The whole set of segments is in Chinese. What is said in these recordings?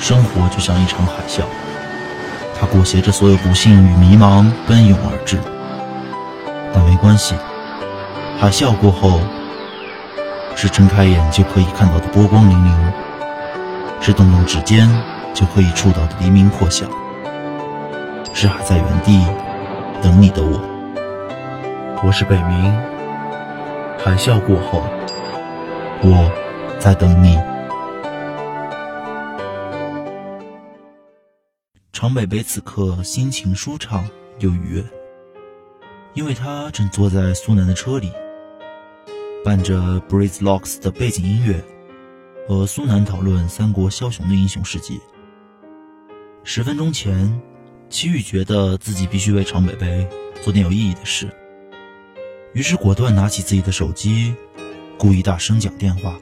生活就像一场海啸，它裹挟着所有不幸与迷茫奔涌而至。但没关系，海啸过后，是睁开眼就可以看到的波光粼粼，是动动指尖就可以触到的黎明破晓，是还在原地等你的我。我是北冥，海啸过后，我在等你。常北北此刻心情舒畅又愉悦，因为他正坐在苏南的车里，伴着 Breeze Locks 的背景音乐，和苏南讨论三国枭雄的英雄事迹。十分钟前，齐宇觉得自己必须为常北北做点有意义的事，于是果断拿起自己的手机，故意大声讲电话，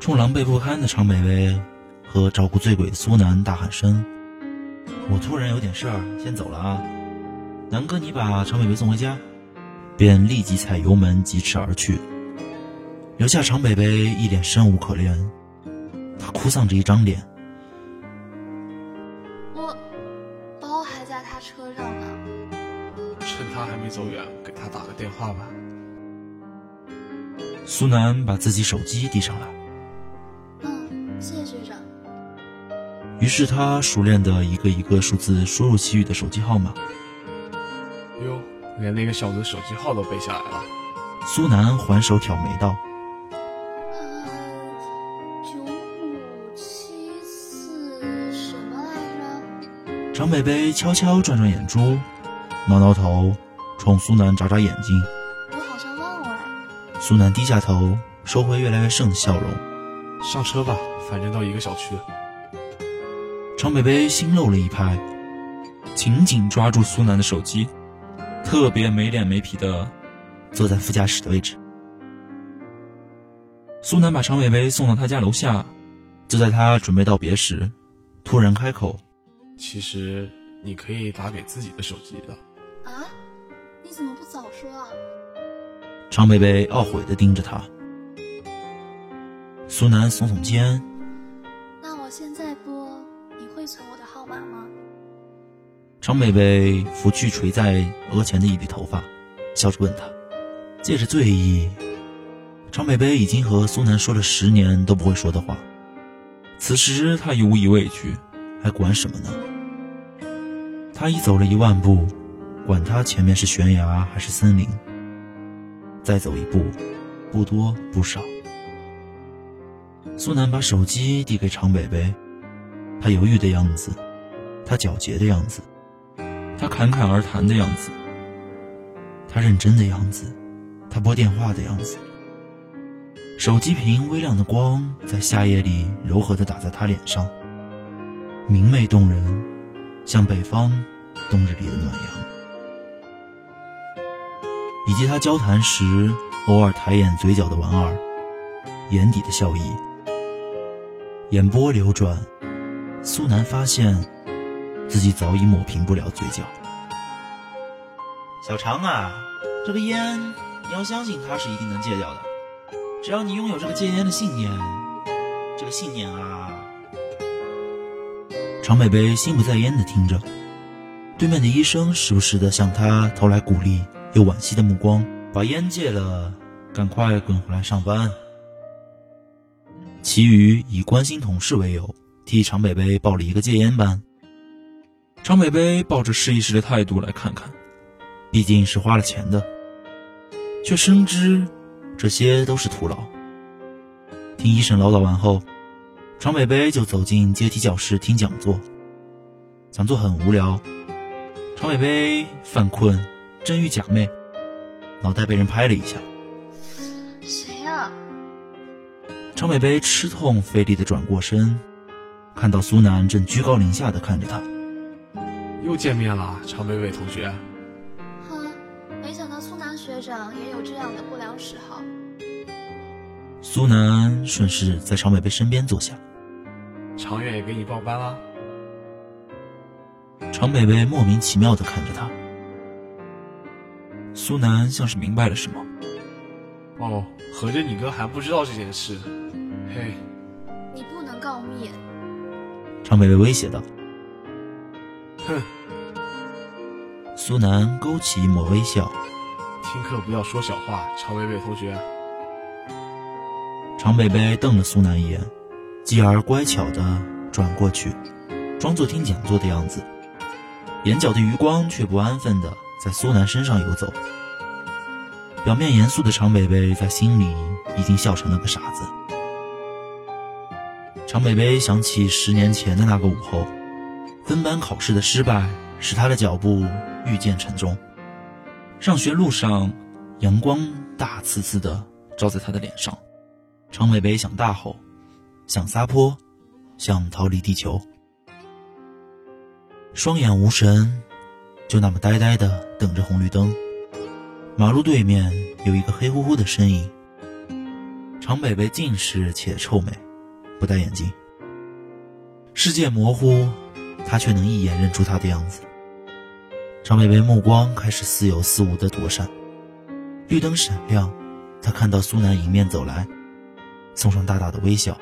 冲狼狈不堪的常北北和照顾醉鬼苏南大喊声。我突然有点事儿，先走了啊！南哥，你把常北北送回家，便立即踩油门疾驰而去，留下常北北一脸生无可恋。他哭丧着一张脸。我包还在他车上呢。趁他还没走远，给他打个电话吧。苏南把自己手机递上来。于是他熟练的一个一个数字输入齐宇的手机号码。哟，连那个小子手机号都背下来了。苏南还手挑眉道：“九五七四什么来着？”张北北悄悄转转眼珠，挠挠头，冲苏南眨眨眼睛。我好像忘了。苏南低下头，收回越来越盛的笑容。上车吧，反正到一个小区。长北北心漏了一拍，紧紧抓住苏南的手机，特别没脸没皮的坐在副驾驶的位置。苏南把常北北送到他家楼下，就在他准备道别时，突然开口：“其实你可以打给自己的手机的。”啊？你怎么不早说啊？常北北懊悔的盯着他。苏南耸耸肩。长北北拂去垂在额前的一缕头发，笑着问他：“借着醉意，长北北已经和苏南说了十年都不会说的话，此时他已无以畏惧，还管什么呢？他已走了一万步，管他前面是悬崖还是森林。再走一步，不多不少。”苏南把手机递给长北北，他犹豫的样子，他皎洁的样子。他侃侃而谈的样子，他认真的样子，他拨电话的样子。手机屏微亮的光在夏夜里柔和的打在他脸上，明媚动人，像北方冬日里的暖阳。以及他交谈时偶尔抬眼嘴角的莞尔，眼底的笑意。眼波流转，苏南发现。自己早已抹平不了嘴角。小常啊，这个烟你要相信它是一定能戒掉的，只要你拥有这个戒烟的信念。这个信念啊，常北北心不在焉的听着，对面的医生时不时的向他投来鼓励又惋惜的目光。把烟戒了，赶快滚回来上班。其余以关心同事为由，替常北北报了一个戒烟班。常北北抱着试一试的态度来看看，毕竟是花了钱的，却深知这些都是徒劳。听医生唠叨完后，常北北就走进阶梯教室听讲座。讲座很无聊，常北北犯困，真与假寐，脑袋被人拍了一下。谁呀？常北北吃痛费力的转过身，看到苏南正居高临下的看着他。又见面了，常北北同学。哼，没想到苏南学长也有这样的不良嗜好。苏南顺势在常北北身边坐下。常远也给你报班了。常北北莫名其妙的看着他。苏南像是明白了什么。哦，合着你哥还不知道这件事？嘿，你不能告密。常北北威胁道。哼，苏南勾起一抹微笑。听课不要说小话，常北北同学。常北北瞪了苏南一眼，继而乖巧地转过去，装作听讲座的样子，眼角的余光却不安分地在苏南身上游走。表面严肃的常北北在心里已经笑成了个傻子。常北北想起十年前的那个午后，分班考试的失败使他的脚步愈渐沉重。上学路上，阳光大刺刺的照在他的脸上。常北北想大吼，想撒泼，想逃离地球，双眼无神，就那么呆呆的等着红绿灯。马路对面有一个黑乎乎的身影。常北北近视且臭美，不戴眼镜。世界模糊，他却能一眼认出他的样子。常北北目光开始似有似无的躲闪。绿灯闪亮，他看到苏南迎面走来，送上大大的微笑。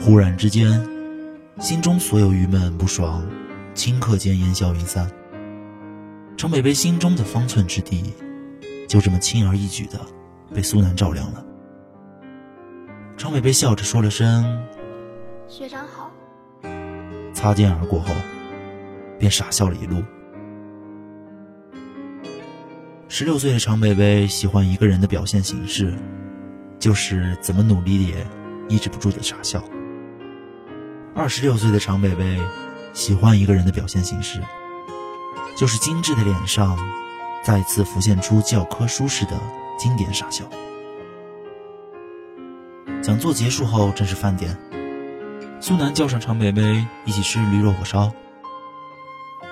忽然之间，心中所有郁闷不爽，顷刻间烟消云散。张北北心中的方寸之地，就这么轻而易举的被苏南照亮了。常北北笑着说了声“学长好”，擦肩而过后，便傻笑了一路。十六岁的常北北喜欢一个人的表现形式，就是怎么努力也抑制不住的傻笑。二十六岁的常北北喜欢一个人的表现形式。就是精致的脸上，再次浮现出教科书式的经典傻笑。讲座结束后，正是饭点，苏南叫上常北北一起吃驴肉火烧，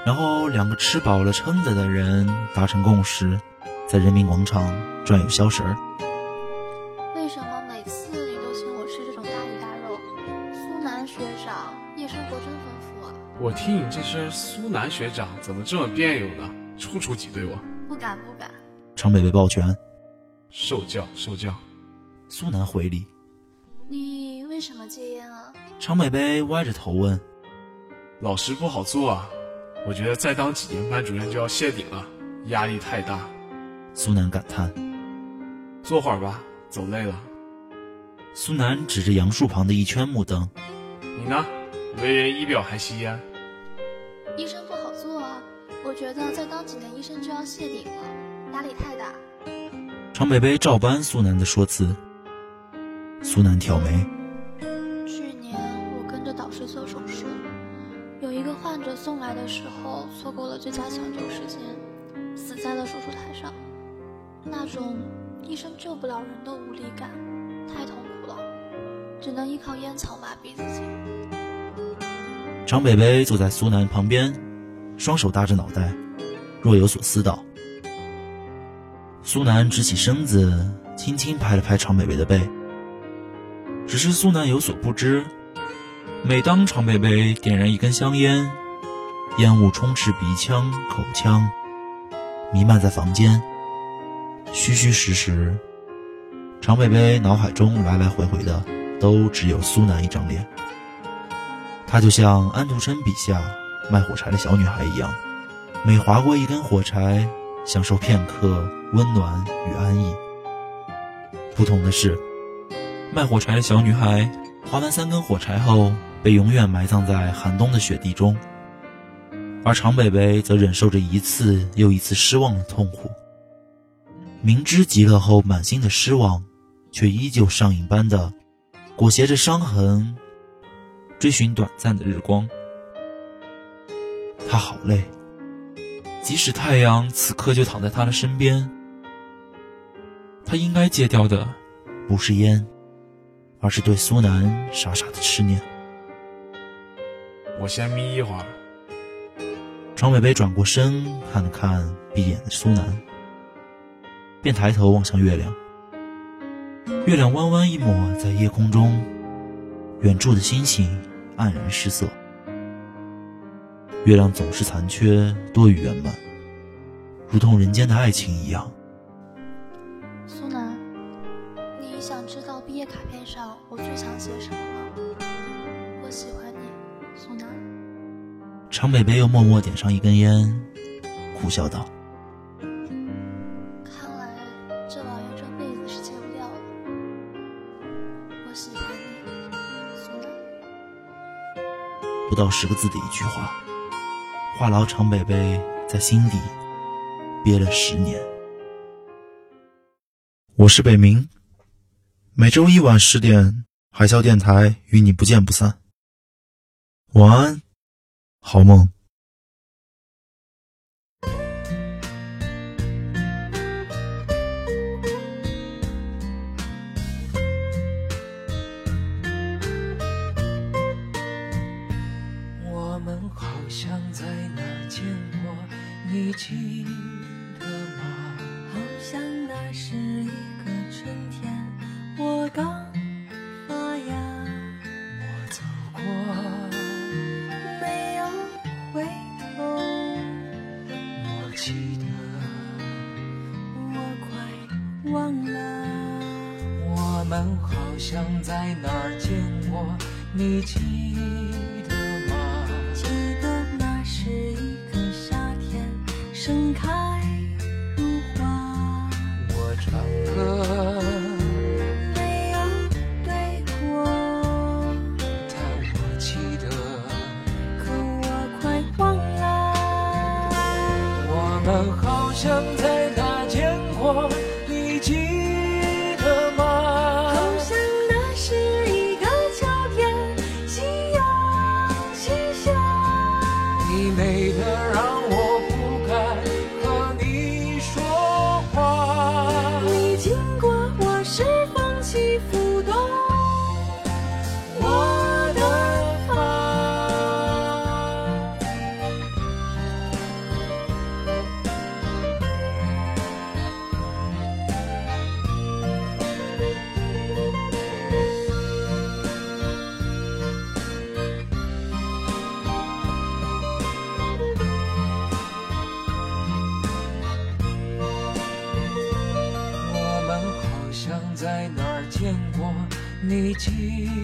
然后两个吃饱了撑着的人达成共识，在人民广场转悠消食儿。为什么每次你都请我吃这种大鱼大肉？苏南学长夜生活真丰富啊！我听你这声苏南学长怎么这么别扭呢？处处挤兑我，不敢不敢。常北北抱拳，受教受教。苏南回礼。你为什么戒烟啊？常北北歪着头问。老师不好做啊，我觉得再当几年班主任就要谢顶了，压力太大。苏南感叹。坐会儿吧，走累了。苏南指着杨树旁的一圈木灯。你呢？为人仪表还吸烟？医生不好做啊，我觉得再当几年医生就要谢顶了，压力太大。常北北照搬苏南的说辞。苏南挑眉。去年我跟着导师做手术，有一个患者送来的时候错过了最佳抢救时间，死在了手术台上。那种医生救不了人的无力感，太痛苦了，只能依靠烟草麻痹自己。常北北坐在苏南旁边，双手搭着脑袋，若有所思道。苏南直起身子，轻轻拍了拍常北北的背。只是苏南有所不知，每当常北北点燃一根香烟，烟雾充斥鼻腔、口腔，弥漫在房间。虚虚实实，常北北脑海中来来回回的都只有苏南一张脸。她就像安徒生笔下卖火柴的小女孩一样，每划过一根火柴，享受片刻温暖与安逸。不同的是，卖火柴的小女孩划完三根火柴后，被永远埋葬在寒冬的雪地中，而常北北则忍受着一次又一次失望的痛苦。明知极乐后满心的失望，却依旧上瘾般的裹挟着伤痕，追寻短暂的日光。他好累，即使太阳此刻就躺在他的身边。他应该戒掉的，不是烟，而是对苏南傻傻的痴念。我先眯一会儿。常北北转过身，看了看闭眼的苏南。便抬头望向月亮，月亮弯弯一抹在夜空中，远处的星星黯然失色。月亮总是残缺多于圆满，如同人间的爱情一样。长北北又默默点上一根烟，苦笑道：“看来这老爷这辈子是戒不掉了。我喜欢你，苏南。”不到十个字的一句话，话痨常北北在心底憋了十年。我是北冥，每周一晚十点，海啸电台与你不见不散。晚安。好梦。好像在哪儿见过，你记美的让。你记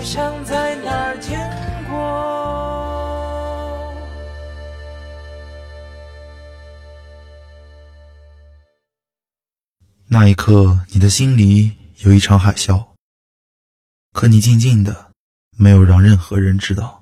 就像在哪见过？那一刻，你的心里有一场海啸，可你静静的，没有让任何人知道。